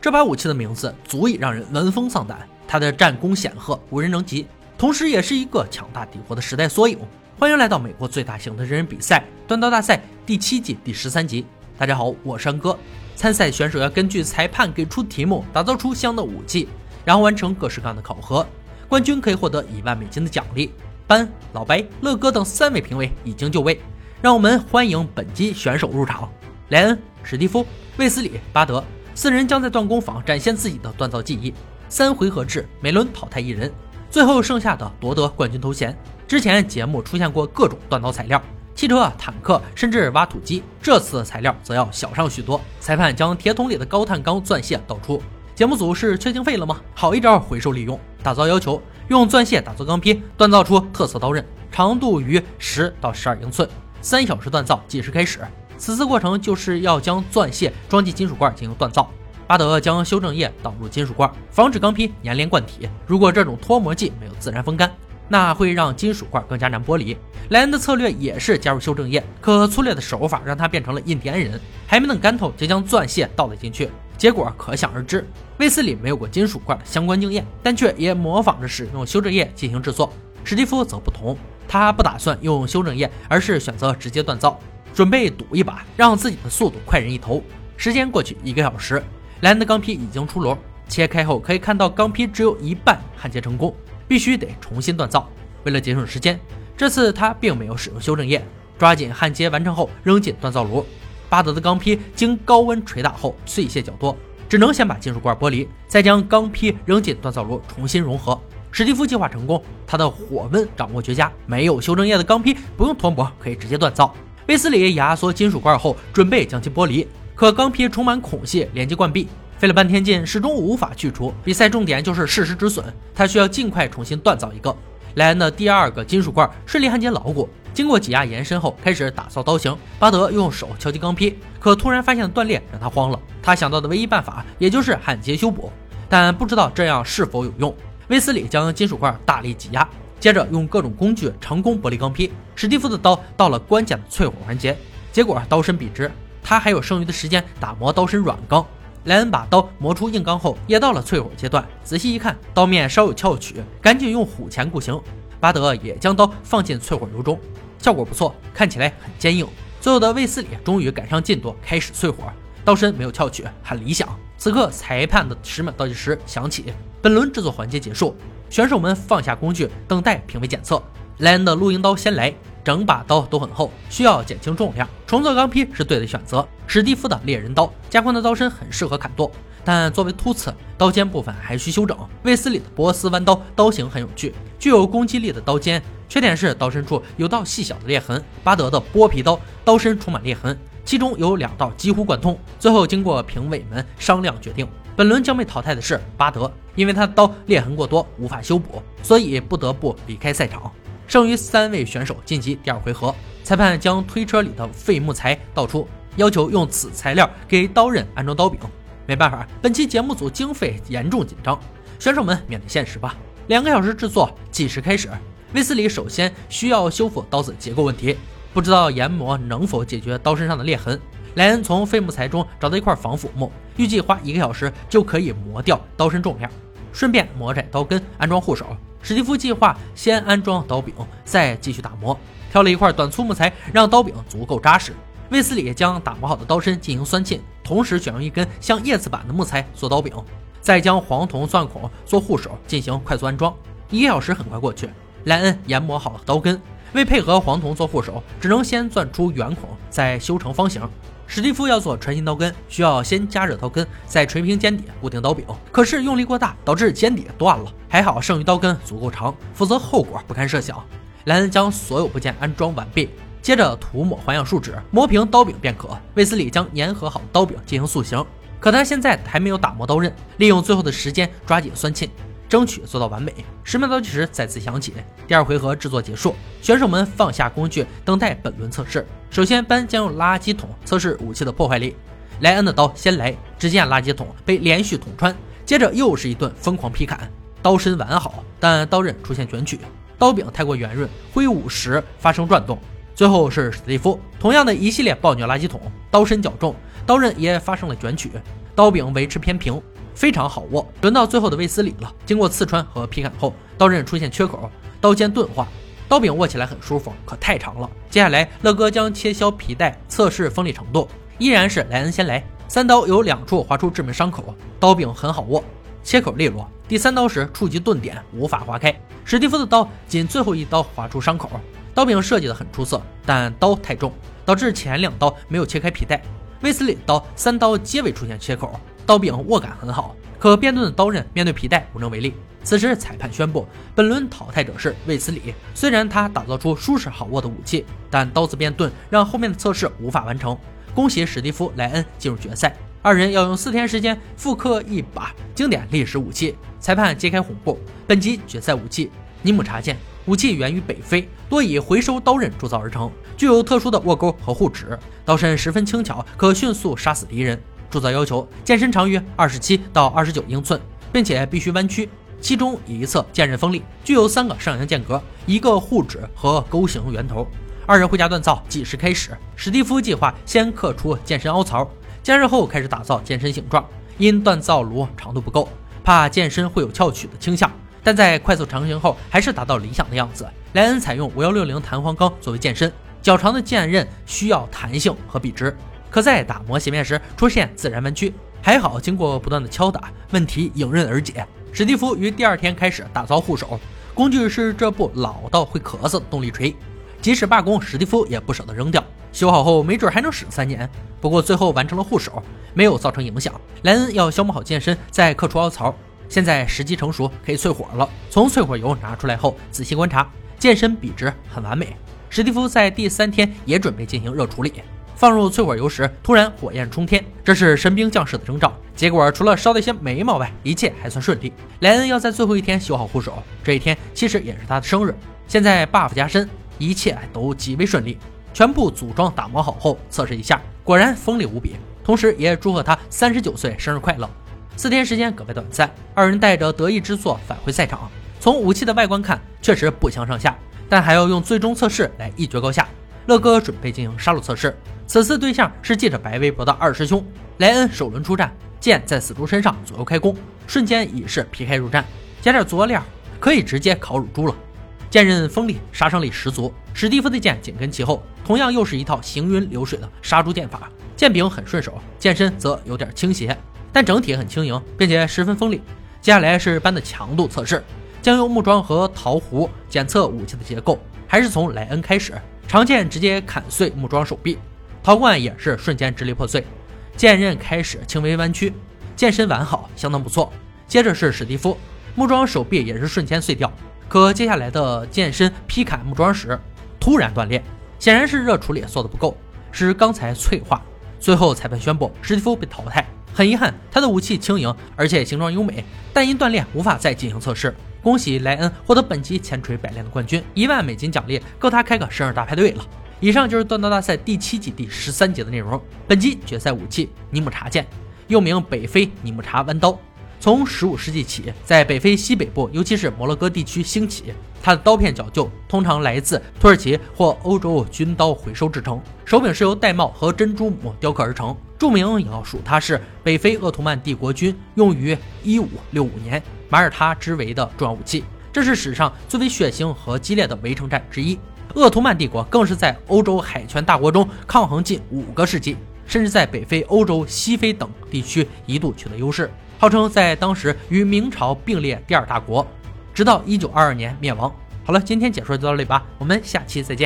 这把武器的名字足以让人闻风丧胆，它的战功显赫，无人能及，同时也是一个强大帝国的时代缩影。欢迎来到美国最大型的真人比赛——断刀大赛第七季第十三集。大家好，我是安哥。参赛选手要根据裁判给出题目，打造出相应的武器，然后完成各式各样的考核。冠军可以获得一万美金的奖励。班、老白、乐哥等三位评委已经就位，让我们欢迎本期选手入场：莱恩、史蒂夫、卫斯理、巴德四人将在锻工坊展现自己的锻造技艺。三回合制，每轮淘汰一人，最后剩下的夺得冠军头衔。之前节目出现过各种锻造材料，汽车、坦克，甚至挖土机。这次的材料则要小上许多。裁判将铁桶里的高碳钢钻屑倒出，节目组是缺经费了吗？好一招回收利用。打造要求用钻屑打造钢坯，锻造出特色刀刃，长度于十到十二英寸，三小时锻造计时开始。此次过程就是要将钻屑装进金属罐进行锻造。巴德将修正液倒入金属罐，防止钢坯粘连罐体。如果这种脱模剂没有自然风干，那会让金属块更加难剥离。莱恩的策略也是加入修正液，可粗略的手法让他变成了印第安人。还没等干透，就将钻屑倒了进去，结果可想而知。威斯里没有过金属块的相关经验，但却也模仿着使用修正液进行制作。史蒂夫则不同，他不打算用修正液，而是选择直接锻造，准备赌一把，让自己的速度快人一头。时间过去一个小时，莱恩的钢坯已经出炉，切开后可以看到钢坯只有一半焊接成功。必须得重新锻造。为了节省时间，这次他并没有使用修正液，抓紧焊接完成后扔进锻造炉。巴德的钢坯经高温捶打后碎屑较多，只能先把金属罐剥离，再将钢坯扔进锻造炉重新融合。史蒂夫计划成功，他的火温掌握绝佳，没有修正液的钢坯不用脱模可以直接锻造。威斯里压缩金属罐后准备将其剥离，可钢坯充满孔隙连接贯壁。费了半天劲，始终无法去除。比赛重点就是适时止损，他需要尽快重新锻造一个。莱恩的第二个金属罐顺利焊接牢固，经过挤压延伸后，开始打造刀型。巴德用手敲击钢坯，可突然发现断裂让他慌了。他想到的唯一办法也就是焊接修补，但不知道这样是否有用。威斯里将金属块大力挤压，接着用各种工具成功剥离钢坯。史蒂夫的刀到了关键的淬火环节，结果刀身笔直，他还有剩余的时间打磨刀身软钢。莱恩把刀磨出硬钢后，也到了淬火阶段。仔细一看，刀面稍有翘曲，赶紧用虎钳固形。巴德也将刀放进淬火油中，效果不错，看起来很坚硬。最后的卫斯理终于赶上进度，开始淬火，刀身没有翘曲，很理想。此刻，裁判的十秒倒计时响起，本轮制作环节结束，选手们放下工具，等待评委检测。莱恩的露营刀先来。整把刀都很厚，需要减轻重量。重做钢坯是对的选择。史蒂夫的猎人刀加宽的刀身很适合砍剁，但作为突刺，刀尖部分还需修整。卫斯理的波斯弯刀刀型很有趣，具有攻击力的刀尖，缺点是刀身处有道细小的裂痕。巴德的剥皮刀刀身充满裂痕，其中有两道几乎贯通。最后经过评委们商量决定，本轮将被淘汰的是巴德，因为他的刀裂痕过多，无法修补，所以不得不离开赛场。剩余三位选手晋级第二回合，裁判将推车里的废木材倒出，要求用此材料给刀刃安装刀柄。没办法，本期节目组经费严重紧张，选手们面对现实吧。两个小时制作，计时开始。威斯里首先需要修复刀子结构问题，不知道研磨能否解决刀身上的裂痕。莱恩从废木材中找到一块防腐木，预计花一个小时就可以磨掉刀身重量，顺便磨窄刀根，安装护手。史蒂夫计划先安装刀柄，再继续打磨。挑了一块短粗木材，让刀柄足够扎实。卫斯理将打磨好的。刀身进行酸浸，同时选用一根像叶子板的。木材做刀柄，再将黄铜钻孔做护手进行快速安装。一个小时很快过去，莱恩研磨好了刀根，为配合黄铜做护手，只能先钻出圆孔，再修成方形。史蒂夫要做船形刀根，需要先加热刀根，再锤平尖底固定刀柄。可是用力过大，导致尖底断了。还好剩余刀根足够长，否则后果不堪设想。莱恩将所有部件安装完毕，接着涂抹环氧树脂，磨平刀柄便可。卫斯理将粘合好刀柄进行塑形，可他现在还没有打磨刀刃，利用最后的时间抓紧酸沁。争取做到完美。十秒倒计时再次响起，第二回合制作结束，选手们放下工具，等待本轮测试。首先，班将用垃圾桶测试武器的破坏力。莱恩的刀先来，只见垃圾桶被连续捅穿，接着又是一顿疯狂劈砍，刀身完好，但刀刃出现卷曲，刀柄太过圆润，挥舞时发生转动。最后是史蒂夫，同样的一系列暴虐垃圾桶，刀身较重，刀刃也发生了卷曲。刀柄维持偏平，非常好握。轮到最后的卫斯理了，经过刺穿和劈砍后，刀刃出现缺口，刀尖钝化，刀柄握起来很舒服，可太长了。接下来，乐哥将切削皮带，测试锋利程度，依然是莱恩先来。三刀有两处划出致命伤口，刀柄很好握，切口利落。第三刀时触及钝点，无法划开。史蒂夫的刀仅最后一刀划出伤口，刀柄设计的很出色，但刀太重，导致前两刀没有切开皮带。威斯利刀三刀皆未出现切口，刀柄握感很好，可变钝的刀刃面对皮带无能为力。此时裁判宣布，本轮淘汰者是卫斯理。虽然他打造出舒适好握的武器，但刀子变钝让后面的测试无法完成。恭喜史蒂夫·莱恩进入决赛，二人要用四天时间复刻一把经典历史武器。裁判揭开红布，本集决赛武器尼姆查剑，武器源于北非，多以回收刀刃铸造而成，具有特殊的握钩和护指，刀身十分轻巧，可迅速杀死敌人。铸造要求：剑身长约二十七到二十九英寸，并且必须弯曲，其中一侧剑刃锋利，具有三个上扬间隔，一个护指和钩形圆头。二人回家锻造，计时开始。史蒂夫计划先刻出剑身凹槽，加热后开始打造剑身形状。因锻造炉长度不够，怕剑身会有翘曲的倾向，但在快速成型后还是达到理想的样子。莱恩采用五幺六零弹簧钢作为剑身，较长的剑刃需要弹性和笔直，可在打磨斜面时出现自然弯曲。还好，经过不断的敲打，问题迎刃而解。史蒂夫于第二天开始打造护手，工具是这部老到会咳嗽的动力锤。即使罢工，史蒂夫也不舍得扔掉。修好后，没准还能使三年。不过最后完成了护手，没有造成影响。莱恩要消磨好剑身，再刻出凹槽。现在时机成熟，可以淬火了。从淬火油拿出来后，仔细观察，剑身笔直，很完美。史蒂夫在第三天也准备进行热处理。放入淬火油时，突然火焰冲天，这是神兵将士的征兆。结果除了烧了一些眉毛外，一切还算顺利。莱恩要在最后一天修好护手，这一天其实也是他的生日。现在 buff 加身。一切都极为顺利，全部组装打磨好后测试一下，果然锋利无比。同时也祝贺他三十九岁生日快乐。四天时间格外短暂，二人带着得意之作返回赛场。从武器的外观看，确实不相上下，但还要用最终测试来一决高下。乐哥准备进行杀戮测试，此次对象是借着白微博的二师兄莱恩。首轮出战，剑在死猪身上左右开弓，瞬间已是皮开肉绽，加点佐料可以直接烤乳猪了。剑刃锋利，杀伤力十足。史蒂夫的剑紧跟其后，同样又是一套行云流水的杀猪剑法。剑柄很顺手，剑身则有点倾斜，但整体很轻盈，并且十分锋利。接下来是般的强度测试，将用木桩和陶壶检测武器的结构。还是从莱恩开始，长剑直接砍碎木桩手臂，陶罐也是瞬间支离破碎。剑刃开始轻微弯曲，剑身完好，相当不错。接着是史蒂夫，木桩手臂也是瞬间碎掉。可接下来的剑身劈砍木桩时，突然断裂，显然是热处理做的不够，使钢材脆化。最后裁判宣布史蒂夫被淘汰。很遗憾，他的武器轻盈，而且形状优美，但因断裂无法再进行测试。恭喜莱恩获得本期千锤百炼的冠军，一万美金奖励够他开个生日大派对了。以上就是锻刀大赛第七季第十三节的内容。本集决赛武器尼姆查剑，又名北非尼姆查弯刀。从十五世纪起，在北非西北部，尤其是摩洛哥地区兴起。它的刀片讲究，通常来自土耳其或欧洲军刀回收制成。手柄是由玳瑁和珍珠母雕刻而成。著名也要数它是北非鄂图曼帝国军用于一五六五年马耳他之围的重要武器。这是史上最为血腥和激烈的围城战之一。鄂图曼帝国更是在欧洲海权大国中抗衡近五个世纪，甚至在北非、欧洲、西非等地区一度取得优势。号称在当时与明朝并列第二大国，直到1922年灭亡。好了，今天解说就到这里吧，我们下期再见。